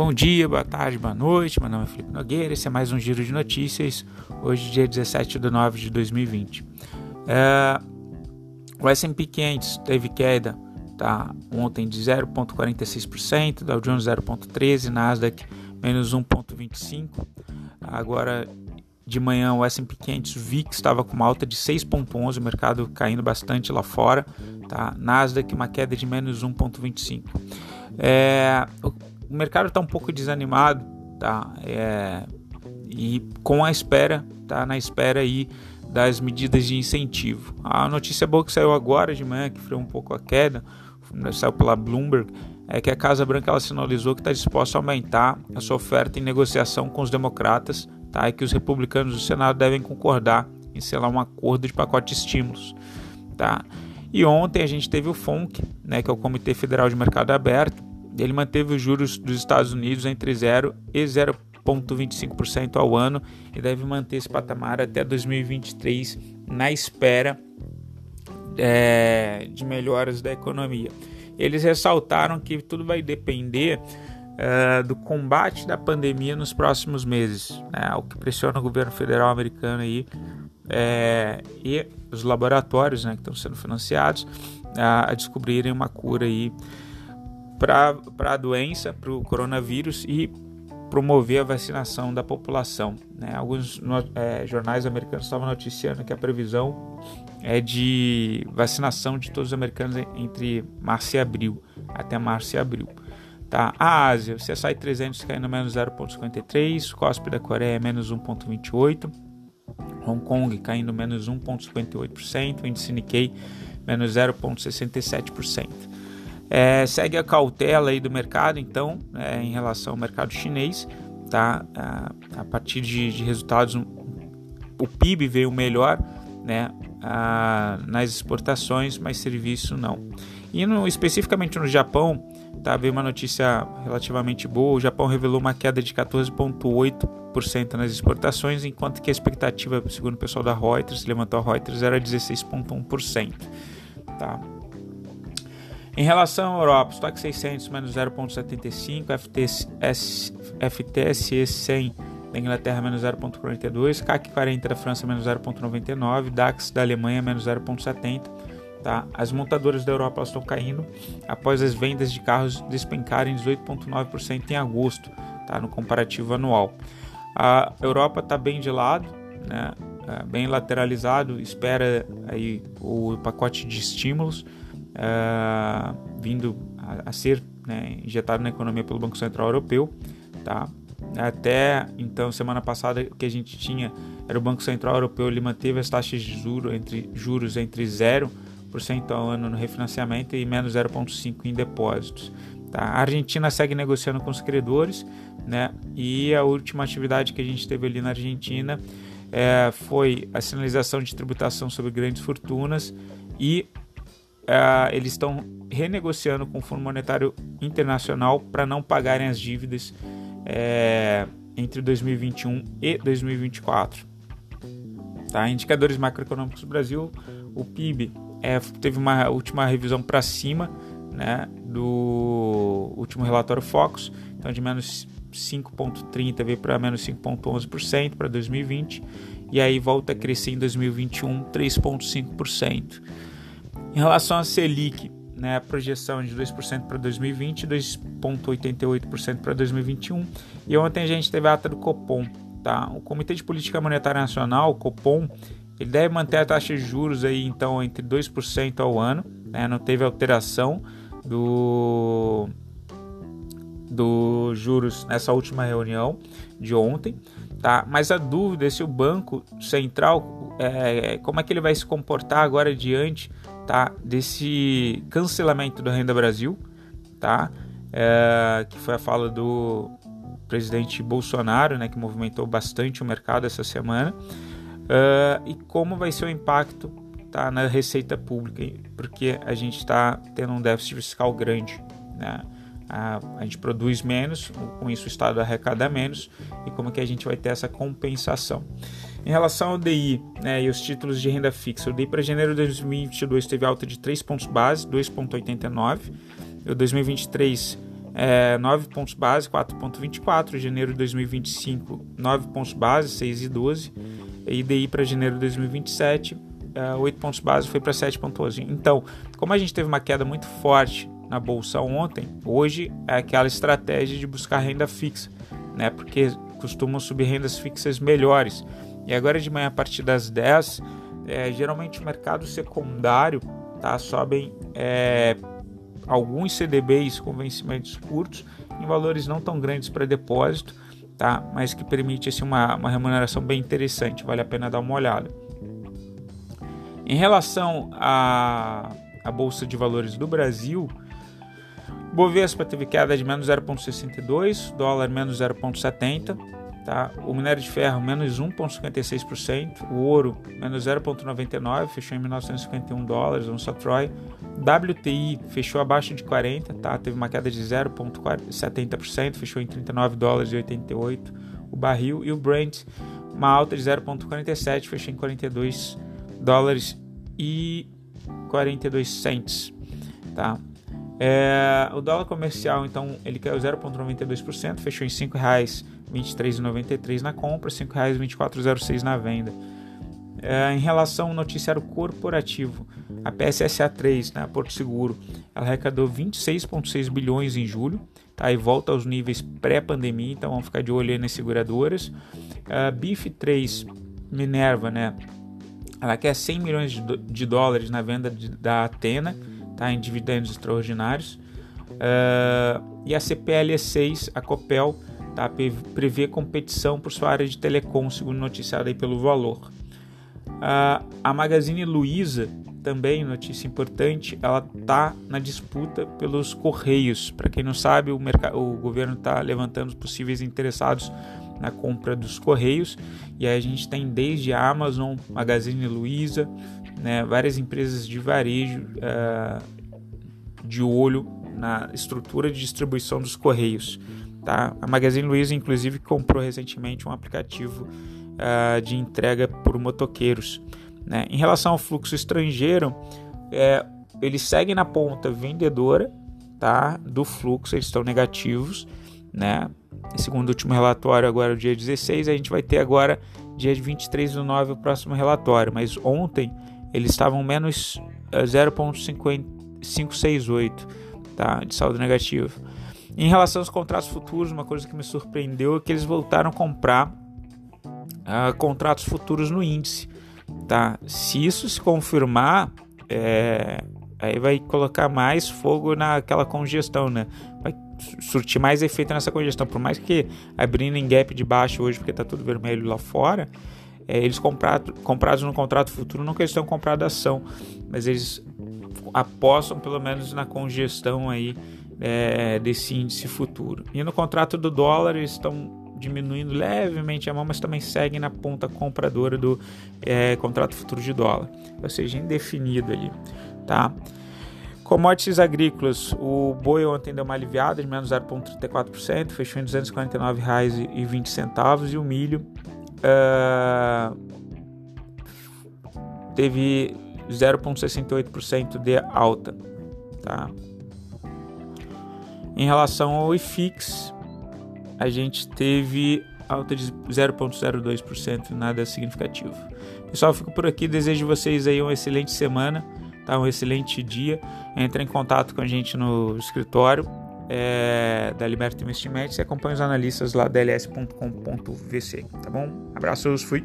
Bom dia, boa tarde, boa noite. Meu nome é Felipe Nogueira. Esse é mais um giro de notícias. Hoje, dia 17 de nove de 2020. É, o S&P 500 teve queda tá, ontem de 0,46%, Dow Jones 0,13%, Nasdaq menos 1,25%. Agora, de manhã, o S&P 500 VIX estava com uma alta de 6,11%, o mercado caindo bastante lá fora. Tá? Nasdaq uma queda de menos 1,25%. É, o mercado está um pouco desanimado, tá? É, e com a espera, tá na espera aí das medidas de incentivo. A notícia boa que saiu agora de manhã, que freou um pouco a queda, saiu pela Bloomberg, é que a Casa Branca ela sinalizou que está disposta a aumentar a sua oferta em negociação com os democratas, tá? E que os republicanos do Senado devem concordar em selar um acordo de pacote de estímulos, tá? E ontem a gente teve o FONC, né, que é o Comitê Federal de Mercado Aberto, ele manteve os juros dos Estados Unidos entre 0 e 0,25% ao ano e deve manter esse patamar até 2023 na espera é, de melhoras da economia. Eles ressaltaram que tudo vai depender é, do combate da pandemia nos próximos meses, né, o que pressiona o governo federal americano aí é, e os laboratórios né, que estão sendo financiados a, a descobrirem uma cura aí para a doença, para o coronavírus e promover a vacinação da população. Né? Alguns é, jornais americanos estavam noticiando que a previsão é de vacinação de todos os americanos entre março e abril, até março e abril. Tá? A Ásia, o CSI 300 caindo menos 0,53, o COSP da Coreia menos 1,28, Hong Kong caindo menos 1,58%, o índice Nikkei menos 0,67%. É, segue a cautela aí do mercado, então, é, em relação ao mercado chinês, tá? A, a partir de, de, resultados, o PIB veio melhor, né? A, nas exportações, mas serviço não. E no, especificamente no Japão, tá? Veio uma notícia relativamente boa. O Japão revelou uma queda de 14,8% nas exportações, enquanto que a expectativa, segundo o pessoal da Reuters, levantou a Reuters, era 16,1%. Tá? Em relação à Europa, estoque 600 menos 0,75, FTSE, FTSE 100 da Inglaterra menos 0,42, CAC 40 da França menos 0,99, DAX da Alemanha menos 0,70. Tá? As montadoras da Europa estão caindo após as vendas de carros despencarem 18,9% em agosto, tá? no comparativo anual. A Europa está bem de lado, né? É, bem lateralizado, espera aí o pacote de estímulos uh, vindo a, a ser né, injetado na economia pelo Banco Central Europeu. Tá? Até então, semana passada, o que a gente tinha era o Banco Central Europeu, ele manteve as taxas de juros entre, juros entre 0% ao ano no refinanciamento e menos 0,5% em depósitos. Tá? A Argentina segue negociando com os credores, né? e a última atividade que a gente teve ali na Argentina é, foi a sinalização de tributação sobre grandes fortunas e uh, eles estão renegociando com o Fundo Monetário Internacional para não pagarem as dívidas é, entre 2021 e 2024. Tá? Indicadores macroeconômicos do Brasil, o PIB é, teve uma última revisão para cima né, do último relatório Focus, então de menos 5,30 veio para menos 5,11% para 2020 e aí volta a crescer em 2021 3,5%. Em relação à Selic, né, a projeção de 2% para 2020 e 2,88% para 2021. E ontem a gente teve a ata do Copom. Tá? O Comitê de Política Monetária Nacional, o Copom, ele deve manter a taxa de juros aí, então, entre 2% ao ano. Né? Não teve alteração do, do juros nessa última reunião de ontem. Tá? Mas a dúvida é se o Banco Central, é, como é que ele vai se comportar agora diante tá? desse cancelamento da Renda Brasil, tá? É, que foi a fala do presidente Bolsonaro, né, que movimentou bastante o mercado essa semana, uh, e como vai ser o impacto tá, na receita pública, porque a gente está tendo um déficit fiscal grande. Né? A, a, gente produz menos, com isso o Estado arrecada menos, e como que a gente vai ter essa compensação. Em relação ao DI né, e os títulos de renda fixa, o DI para janeiro de 2022 teve alta de 3 pontos base, 2,89. O 2023 é, 9 pontos base, 4,24. Janeiro de 2025, 9 pontos base, 6,12. IDI para janeiro de 2027, é, 8 pontos base foi para 7,11. Então, como a gente teve uma queda muito forte na bolsa ontem, hoje é aquela estratégia de buscar renda fixa, né? Porque costumam subir rendas fixas melhores. E agora de manhã, a partir das 10, é, geralmente o mercado secundário tá, sobem é, alguns CDBs com vencimentos curtos em valores não tão grandes para depósito, tá? mas que permite assim, uma, uma remuneração bem interessante, vale a pena dar uma olhada. Em relação à, à Bolsa de Valores do Brasil, Bovespa teve queda de menos 0,62, dólar menos 0,70, tá? o minério de ferro menos 1,56%, o ouro menos 0,99, fechou em 1951 dólares, um só Troy, WTI fechou abaixo de 40, tá? teve uma queda de 0,70%, fechou em 39 dólares e 88 o barril, e o Brent uma alta de 0,47, fechou em 42 dólares e 42 cents, tá? É, o dólar comercial, então, ele caiu 0,92%, fechou em R$ 5,23,93 na compra, R$ 5,2406 na venda. É, em relação ao noticiário corporativo, a PSSA 3, né, Porto Seguro, ela arrecadou 26,6 bilhões em julho, tá, e volta aos níveis pré-pandemia, então vamos ficar de olho aí nas seguradoras. A BIF 3, Minerva, né, ela quer 100 milhões de dólares na venda de, da Atena, tá, em dividendos extraordinários. Uh, e a CPL 6, a Copel, tá, prevê competição por sua área de telecom, segundo noticiado aí pelo Valor. Uh, a Magazine Luiza, também notícia importante, ela está na disputa pelos correios. Para quem não sabe, o, o governo está levantando os possíveis interessados na compra dos correios e aí a gente tem desde a Amazon, Magazine Luiza, né, várias empresas de varejo uh, de olho na estrutura de distribuição dos correios. Tá? A Magazine Luiza, inclusive, comprou recentemente um aplicativo uh, de entrega por motoqueiros. Né? Em relação ao fluxo estrangeiro, é, eles seguem na ponta vendedora tá? do fluxo, eles estão negativos. Né? Segundo o último relatório, agora o dia 16, a gente vai ter agora dia 23 do 9 o próximo relatório, mas ontem eles estavam menos 0,568 eh, tá, de saldo negativo. Em relação aos contratos futuros, uma coisa que me surpreendeu é que eles voltaram a comprar uh, contratos futuros no índice. Tá? Se isso se confirmar, é, aí vai colocar mais fogo naquela congestão, né? Vai surtir mais efeito nessa congestão. Por mais que abrindo em gap de baixo hoje, porque está tudo vermelho lá fora, é, eles comprado, comprados no contrato futuro não questão comprada ação, mas eles apostam pelo menos na congestão aí é, desse índice futuro. E no contrato do dólar eles estão diminuindo levemente a mão, mas também seguem na ponta compradora do é, contrato futuro de dólar, ou seja, indefinido ali, tá? Commodities agrícolas, o boi ontem deu uma aliviada de menos 0,34%, fechou em R$ 249,20 e o milho uh, teve 0,68% de alta. Tá? Em relação ao IFIX, a gente teve alta de 0,02%, nada significativo. Pessoal, fico por aqui. Desejo vocês aí uma excelente semana, tá? um excelente dia. Entre em contato com a gente no escritório é, da Liberta Investimentos e acompanhe os analistas lá da tá bom? Abraços, fui!